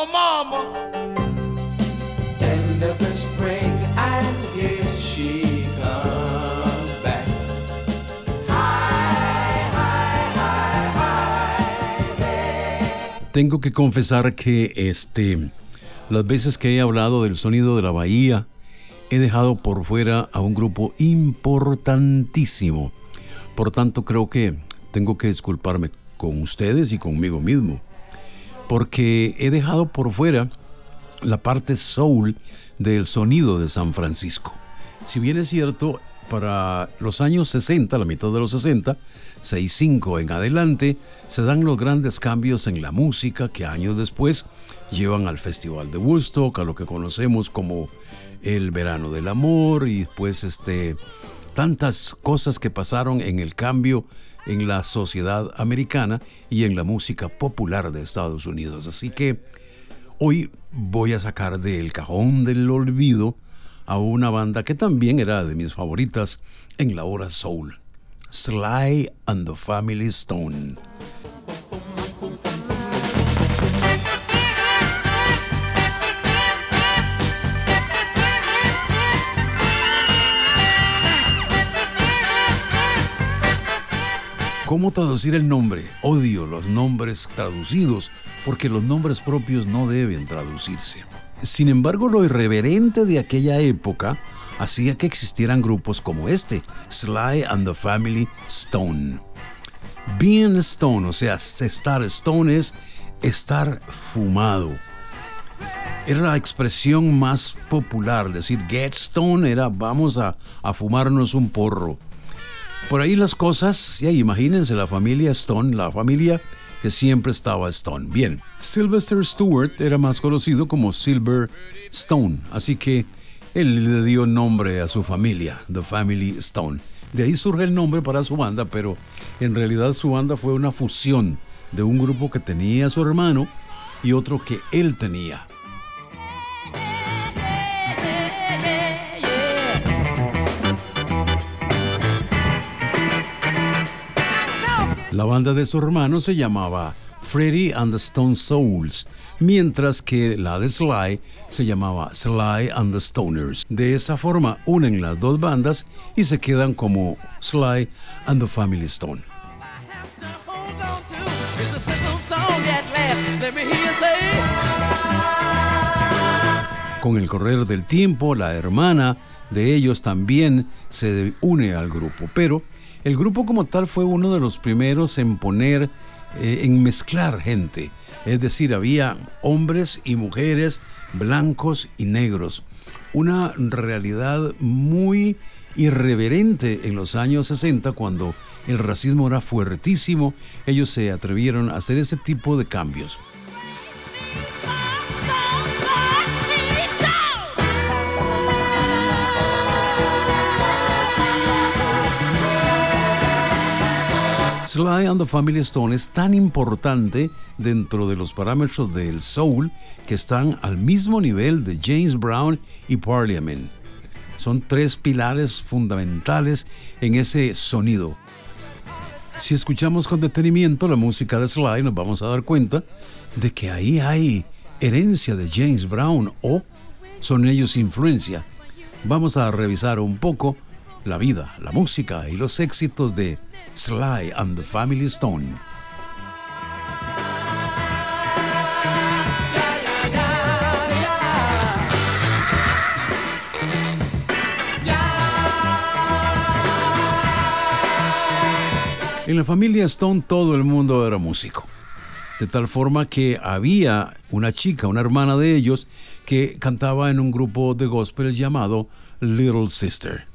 oh mama. End of the spring and here she comes back. Hi, hi, hi, hi, Tengo que confesar que este, las veces que he hablado del sonido de la bahía, he dejado por fuera a un grupo importantísimo. Por tanto, creo que tengo que disculparme con ustedes y conmigo mismo, porque he dejado por fuera la parte soul del sonido de San Francisco. Si bien es cierto, para los años 60, la mitad de los 60, 65 en adelante, se dan los grandes cambios en la música que años después llevan al Festival de Woodstock, a lo que conocemos como el verano del amor y pues este tantas cosas que pasaron en el cambio en la sociedad americana y en la música popular de Estados Unidos. Así que hoy voy a sacar del cajón del olvido a una banda que también era de mis favoritas en la hora soul, Sly and the Family Stone. ¿Cómo traducir el nombre? Odio los nombres traducidos porque los nombres propios no deben traducirse. Sin embargo, lo irreverente de aquella época hacía que existieran grupos como este, Sly and the Family Stone. Being Stone, o sea, estar Stone es estar fumado. Era la expresión más popular, decir get stone era vamos a, a fumarnos un porro. Por ahí las cosas, ya imagínense la familia Stone, la familia que siempre estaba Stone. Bien, Sylvester Stewart era más conocido como Silver Stone, así que él le dio nombre a su familia, The Family Stone. De ahí surge el nombre para su banda, pero en realidad su banda fue una fusión de un grupo que tenía su hermano y otro que él tenía. La banda de su hermano se llamaba Freddy and the Stone Souls, mientras que la de Sly se llamaba Sly and the Stoners. De esa forma unen las dos bandas y se quedan como Sly and the Family Stone. Con el correr del tiempo, la hermana de ellos también se une al grupo, pero el grupo como tal fue uno de los primeros en poner, eh, en mezclar gente. Es decir, había hombres y mujeres, blancos y negros. Una realidad muy irreverente en los años 60 cuando el racismo era fuertísimo. Ellos se atrevieron a hacer ese tipo de cambios. Sly and the Family Stone es tan importante dentro de los parámetros del soul que están al mismo nivel de James Brown y Parliament. Son tres pilares fundamentales en ese sonido. Si escuchamos con detenimiento la música de Sly, nos vamos a dar cuenta de que ahí hay herencia de James Brown o son ellos influencia. Vamos a revisar un poco la vida, la música y los éxitos de Sly and the Family Stone. En la familia Stone todo el mundo era músico. De tal forma que había una chica, una hermana de ellos, que cantaba en un grupo de gospel llamado Little Sister.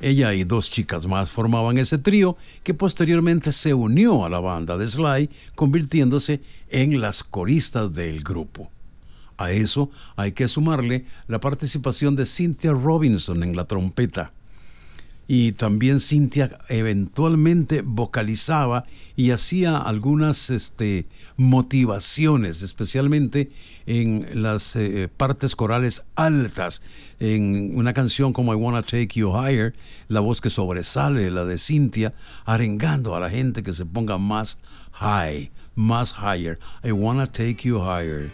Ella y dos chicas más formaban ese trío que posteriormente se unió a la banda de Sly, convirtiéndose en las coristas del grupo. A eso hay que sumarle la participación de Cynthia Robinson en la trompeta y también Cintia eventualmente vocalizaba y hacía algunas este, motivaciones, especialmente en las eh, partes corales altas. En una canción como I Wanna Take You Higher, la voz que sobresale, la de Cintia, arengando a la gente que se ponga más high, más higher. I wanna take you higher.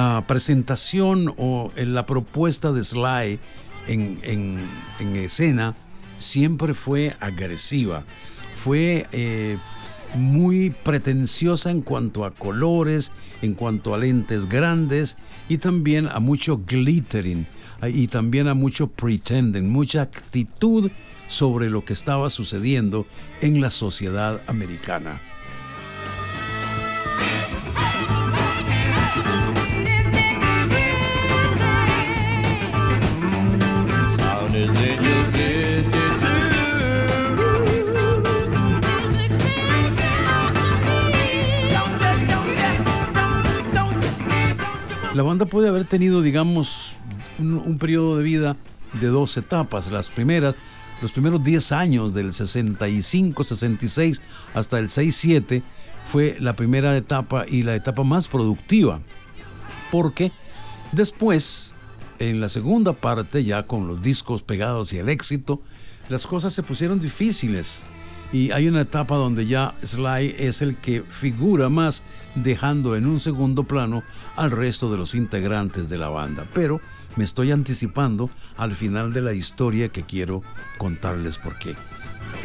La presentación o eh, la propuesta de Sly en, en- en escena siempre fue agresiva. Fue eh, muy pretenciosa en cuanto a colores, en cuanto a lentes grandes y también a mucho glittering ah, y también a mucho pretending, mucha actitud sobre lo que estaba sucediendo en la sociedad americana. La banda puede haber tenido, digamos, un, un periodo de vida de dos etapas. Las primeras, los primeros 10 años del 65, 66 hasta el 67 fue la primera etapa y la etapa más productiva. Porque después, en la segunda parte, ya con los discos pegados y el éxito, las cosas se pusieron difíciles. Y hay una etapa donde ya Sly es el que figura más, dejando en un segundo plano al resto de los integrantes de la banda. Pero me estoy anticipando al final de la historia que quiero contarles porque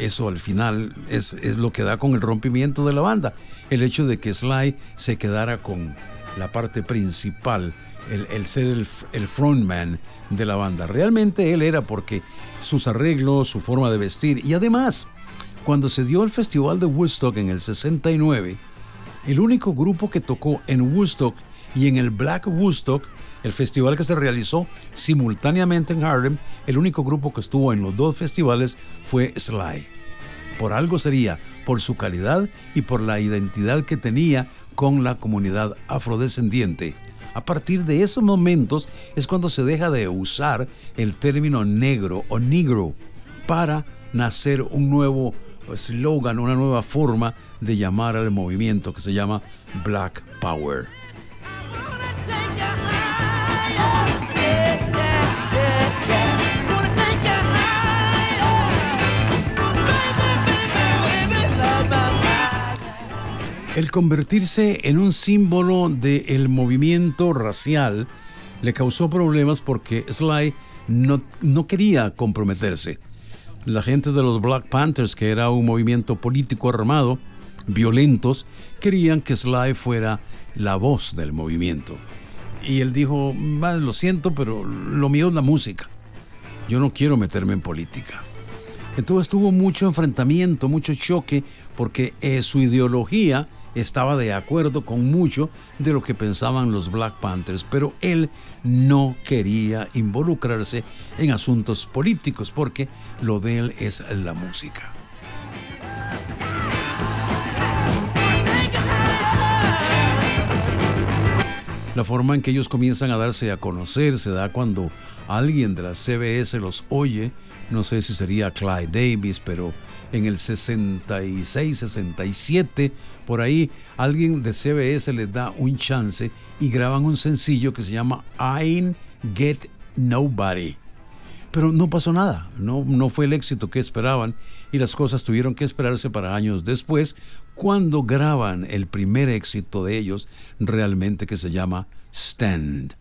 eso al final es, es lo que da con el rompimiento de la banda. El hecho de que Sly se quedara con la parte principal, el, el ser el, el frontman de la banda. Realmente él era porque sus arreglos, su forma de vestir y además, cuando se dio el festival de Woodstock en el 69, el único grupo que tocó en Woodstock y en el Black Woodstock, el festival que se realizó simultáneamente en Harlem, el único grupo que estuvo en los dos festivales fue Sly. Por algo sería, por su calidad y por la identidad que tenía con la comunidad afrodescendiente. A partir de esos momentos es cuando se deja de usar el término negro o negro para nacer un nuevo slogan, una nueva forma de llamar al movimiento que se llama Black Power. El convertirse en un símbolo del movimiento racial le causó problemas porque Sly no, no quería comprometerse. La gente de los Black Panthers, que era un movimiento político armado, violentos, querían que Sly fuera la voz del movimiento. Y él dijo, "Ma, lo siento, pero lo mío es la música. Yo no quiero meterme en política. Entonces tuvo mucho enfrentamiento, mucho choque, porque eh, su ideología estaba de acuerdo con mucho de lo que pensaban los Black Panthers, pero él no quería involucrarse en asuntos políticos porque lo de él es la música. La forma en que ellos comienzan a darse a conocer se da cuando alguien de la CBS los oye, no sé si sería Clyde Davis, pero en el 66, 67, por ahí alguien de CBS les da un chance y graban un sencillo que se llama I Get Nobody. Pero no pasó nada, no, no fue el éxito que esperaban y las cosas tuvieron que esperarse para años después cuando graban el primer éxito de ellos realmente que se llama Stand,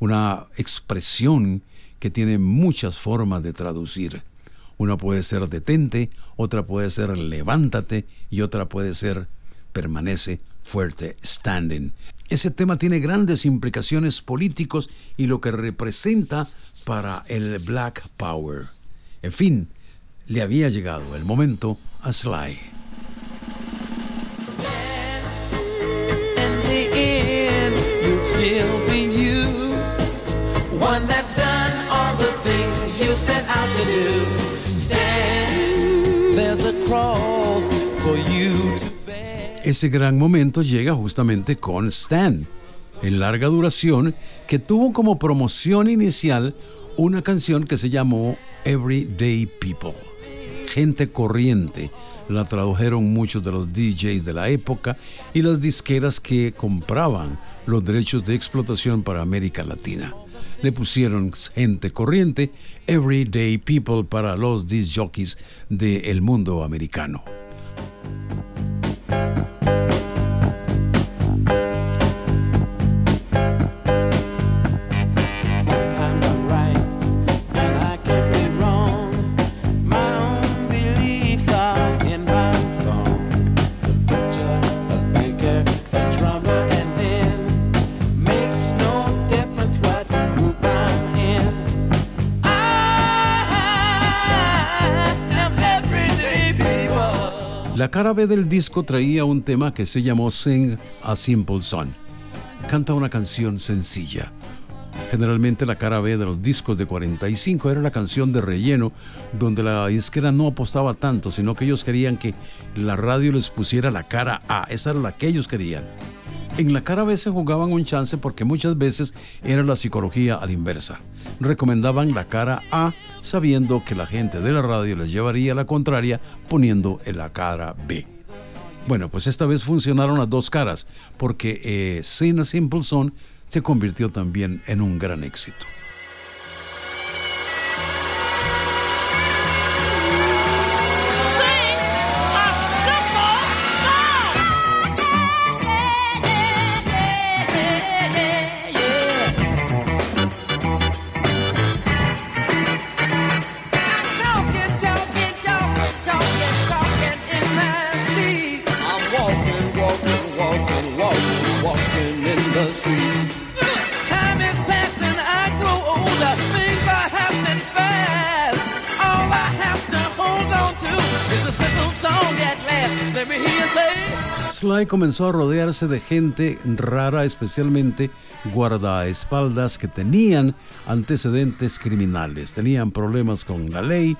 una expresión que tiene muchas formas de traducir. Una puede ser detente, otra puede ser levántate y otra puede ser permanece fuerte, standing. Ese tema tiene grandes implicaciones políticos y lo que representa para el Black Power. En fin, le había llegado el momento a Sly. One that's done all the things you set out to do. Ese gran momento llega justamente con Stan, en larga duración, que tuvo como promoción inicial una canción que se llamó Everyday People, gente corriente, la tradujeron muchos de los DJs de la época y las disqueras que compraban los derechos de explotación para América Latina. Le pusieron gente corriente, everyday people para los disc jockeys del mundo americano. Del disco traía un tema que se llamó Sing a Simple Song. Canta una canción sencilla. Generalmente la cara B de los discos de 45 era la canción de relleno, donde la disquera no apostaba tanto, sino que ellos querían que la radio les pusiera la cara A. Esa era la que ellos querían. En la cara B se jugaban un chance porque muchas veces era la psicología a la inversa. Recomendaban la cara A sabiendo que la gente de la radio les llevaría la contraria poniendo en la cara B. Bueno, pues esta vez funcionaron las dos caras, porque eh, Simple Son se convirtió también en un gran éxito. Comenzó a rodearse de gente rara, especialmente guardaespaldas que tenían antecedentes criminales, tenían problemas con la ley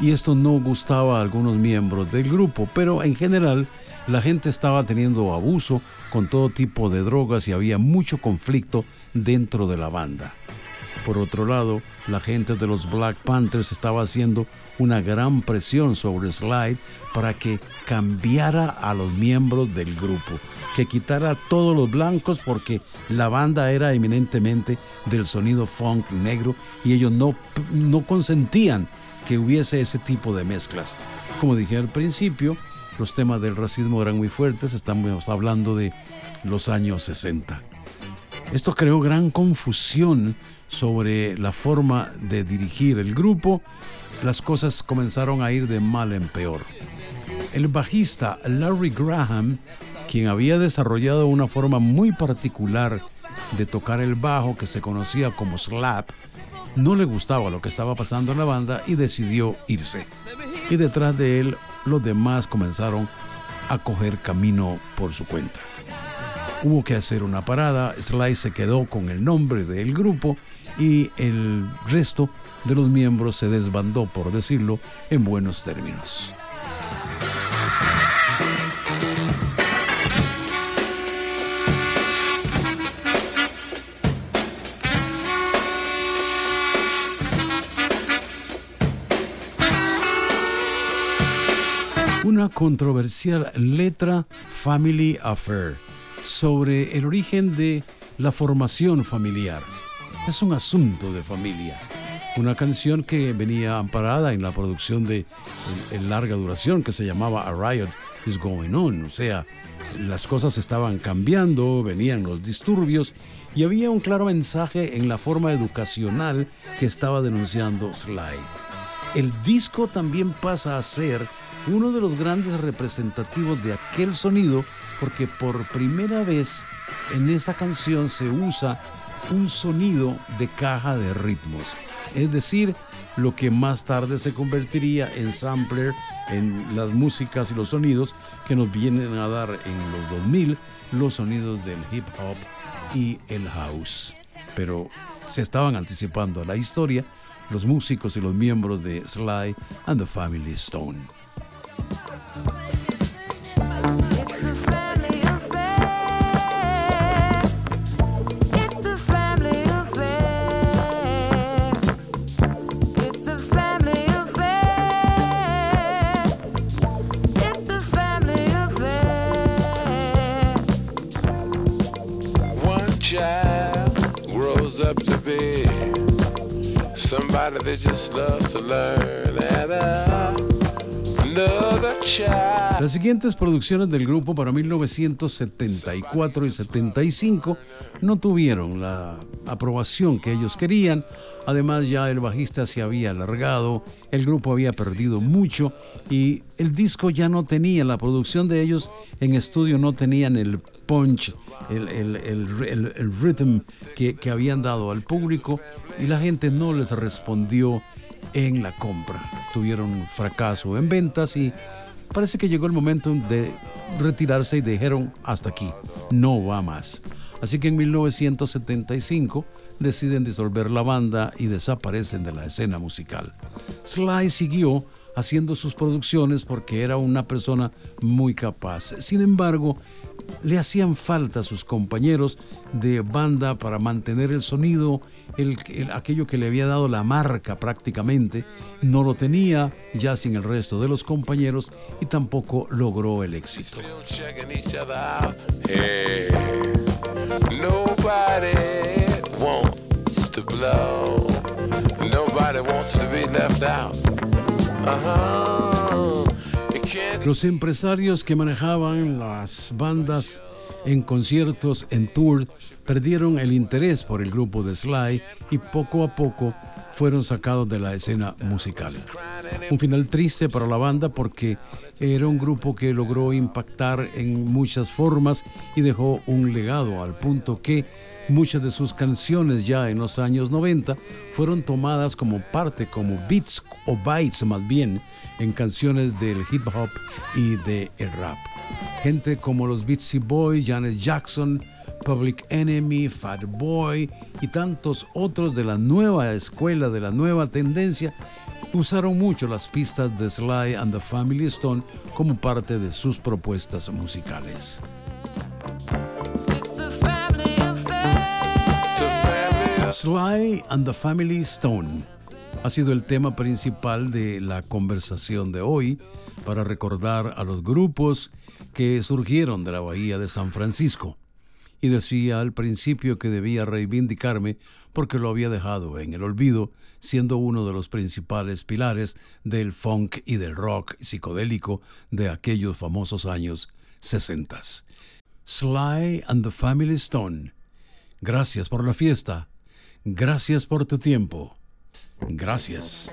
y esto no gustaba a algunos miembros del grupo, pero en general la gente estaba teniendo abuso con todo tipo de drogas y había mucho conflicto dentro de la banda. Por otro lado, la gente de los Black Panthers estaba haciendo una gran presión sobre Slide para que cambiara a los miembros del grupo, que quitara a todos los blancos porque la banda era eminentemente del sonido funk negro y ellos no, no consentían que hubiese ese tipo de mezclas. Como dije al principio, los temas del racismo eran muy fuertes, estamos hablando de los años 60. Esto creó gran confusión sobre la forma de dirigir el grupo, las cosas comenzaron a ir de mal en peor. El bajista Larry Graham, quien había desarrollado una forma muy particular de tocar el bajo que se conocía como slap, no le gustaba lo que estaba pasando en la banda y decidió irse. Y detrás de él los demás comenzaron a coger camino por su cuenta. Hubo que hacer una parada, Sly se quedó con el nombre del grupo y el resto de los miembros se desbandó, por decirlo en buenos términos. Una controversial letra Family Affair sobre el origen de la formación familiar es un asunto de familia. Una canción que venía amparada en la producción de larga duración que se llamaba A Riot is Going On, o sea, las cosas estaban cambiando, venían los disturbios y había un claro mensaje en la forma educacional que estaba denunciando Sly. El disco también pasa a ser uno de los grandes representativos de aquel sonido porque por primera vez en esa canción se usa un sonido de caja de ritmos, es decir, lo que más tarde se convertiría en sampler en las músicas y los sonidos que nos vienen a dar en los 2000 los sonidos del hip hop y el house. Pero se estaban anticipando a la historia los músicos y los miembros de Sly and the Family Stone. Child grows up to be somebody that just loves to learn and child. Las siguientes producciones del grupo para 1974 y 75 no tuvieron la aprobación que ellos querían. Además ya el bajista se había alargado, el grupo había perdido mucho y el disco ya no tenía, la producción de ellos en estudio no tenían el punch, el, el, rhythm que, que habían dado al público y la gente no les respondió en la compra. Tuvieron fracaso en ventas y parece que llegó el momento de retirarse y dijeron hasta aquí, no va más. Así que en 1975 deciden disolver la banda y desaparecen de la escena musical. Sly siguió haciendo sus producciones porque era una persona muy capaz. Sin embargo, le hacían falta a sus compañeros de banda para mantener el sonido, el, el- aquello que le había dado la marca prácticamente, no lo tenía ya sin el resto de los compañeros y tampoco logró el éxito. Blow. Nobody wants to be left out. Los empresarios que manejaban las bandas en conciertos, en tour, perdieron el interés por el grupo de Sly y poco a poco fueron sacados de la escena musical. Un final triste para la banda porque era un grupo que logró impactar en muchas formas y dejó un legado al punto que muchas de sus canciones ya en los años 90 fueron tomadas como parte, como beats o bytes más bien, en canciones del hip hop y del rap. Gente como los Beatsy Boys, Janet Jackson, Public Enemy, Fat Boy y tantos otros de la nueva escuela, de la nueva tendencia, usaron mucho las pistas de Sly and the Family Stone como parte de sus propuestas musicales. Sly and the Family Stone ha sido el tema principal de la conversación de hoy para recordar a los grupos que surgieron de la bahía de San Francisco. Y decía al principio que debía reivindicarme porque lo había dejado en el olvido, siendo uno de los principales pilares del funk y del rock psicodélico de aquellos famosos años 60. Sly and the Family Stone. Gracias por la fiesta. Gracias por tu tiempo. Gracias.